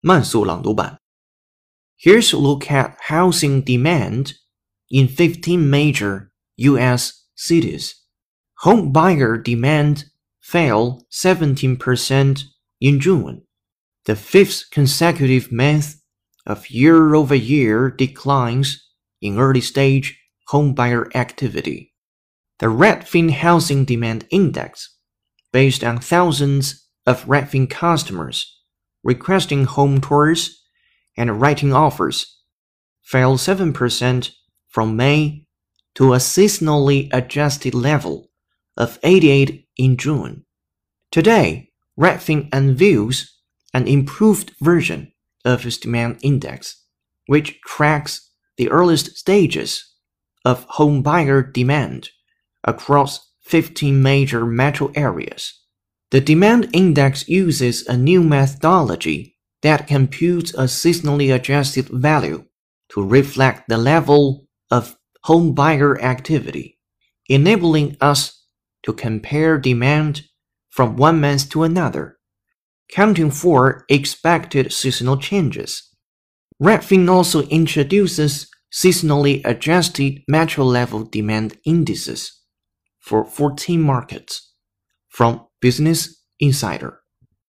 慢速朗读版。Here's a look at housing demand in 15 major U.S. cities. Home buyer demand fell 17% in June, the fifth consecutive month of year-over-year declines in early-stage homebuyer activity. The Redfin Housing Demand Index, based on thousands of Redfin customers requesting home tours and writing offers, fell 7% from May to a seasonally adjusted level of 88 in June. Today, Redfin unveils an improved version of its demand index, which tracks the earliest stages of home buyer demand across 15 major metro areas. The demand index uses a new methodology that computes a seasonally adjusted value to reflect the level of home buyer activity, enabling us to compare demand from one month to another, counting for expected seasonal changes. Redfin also introduces seasonally adjusted metro level demand indices for 14 markets from Business Insider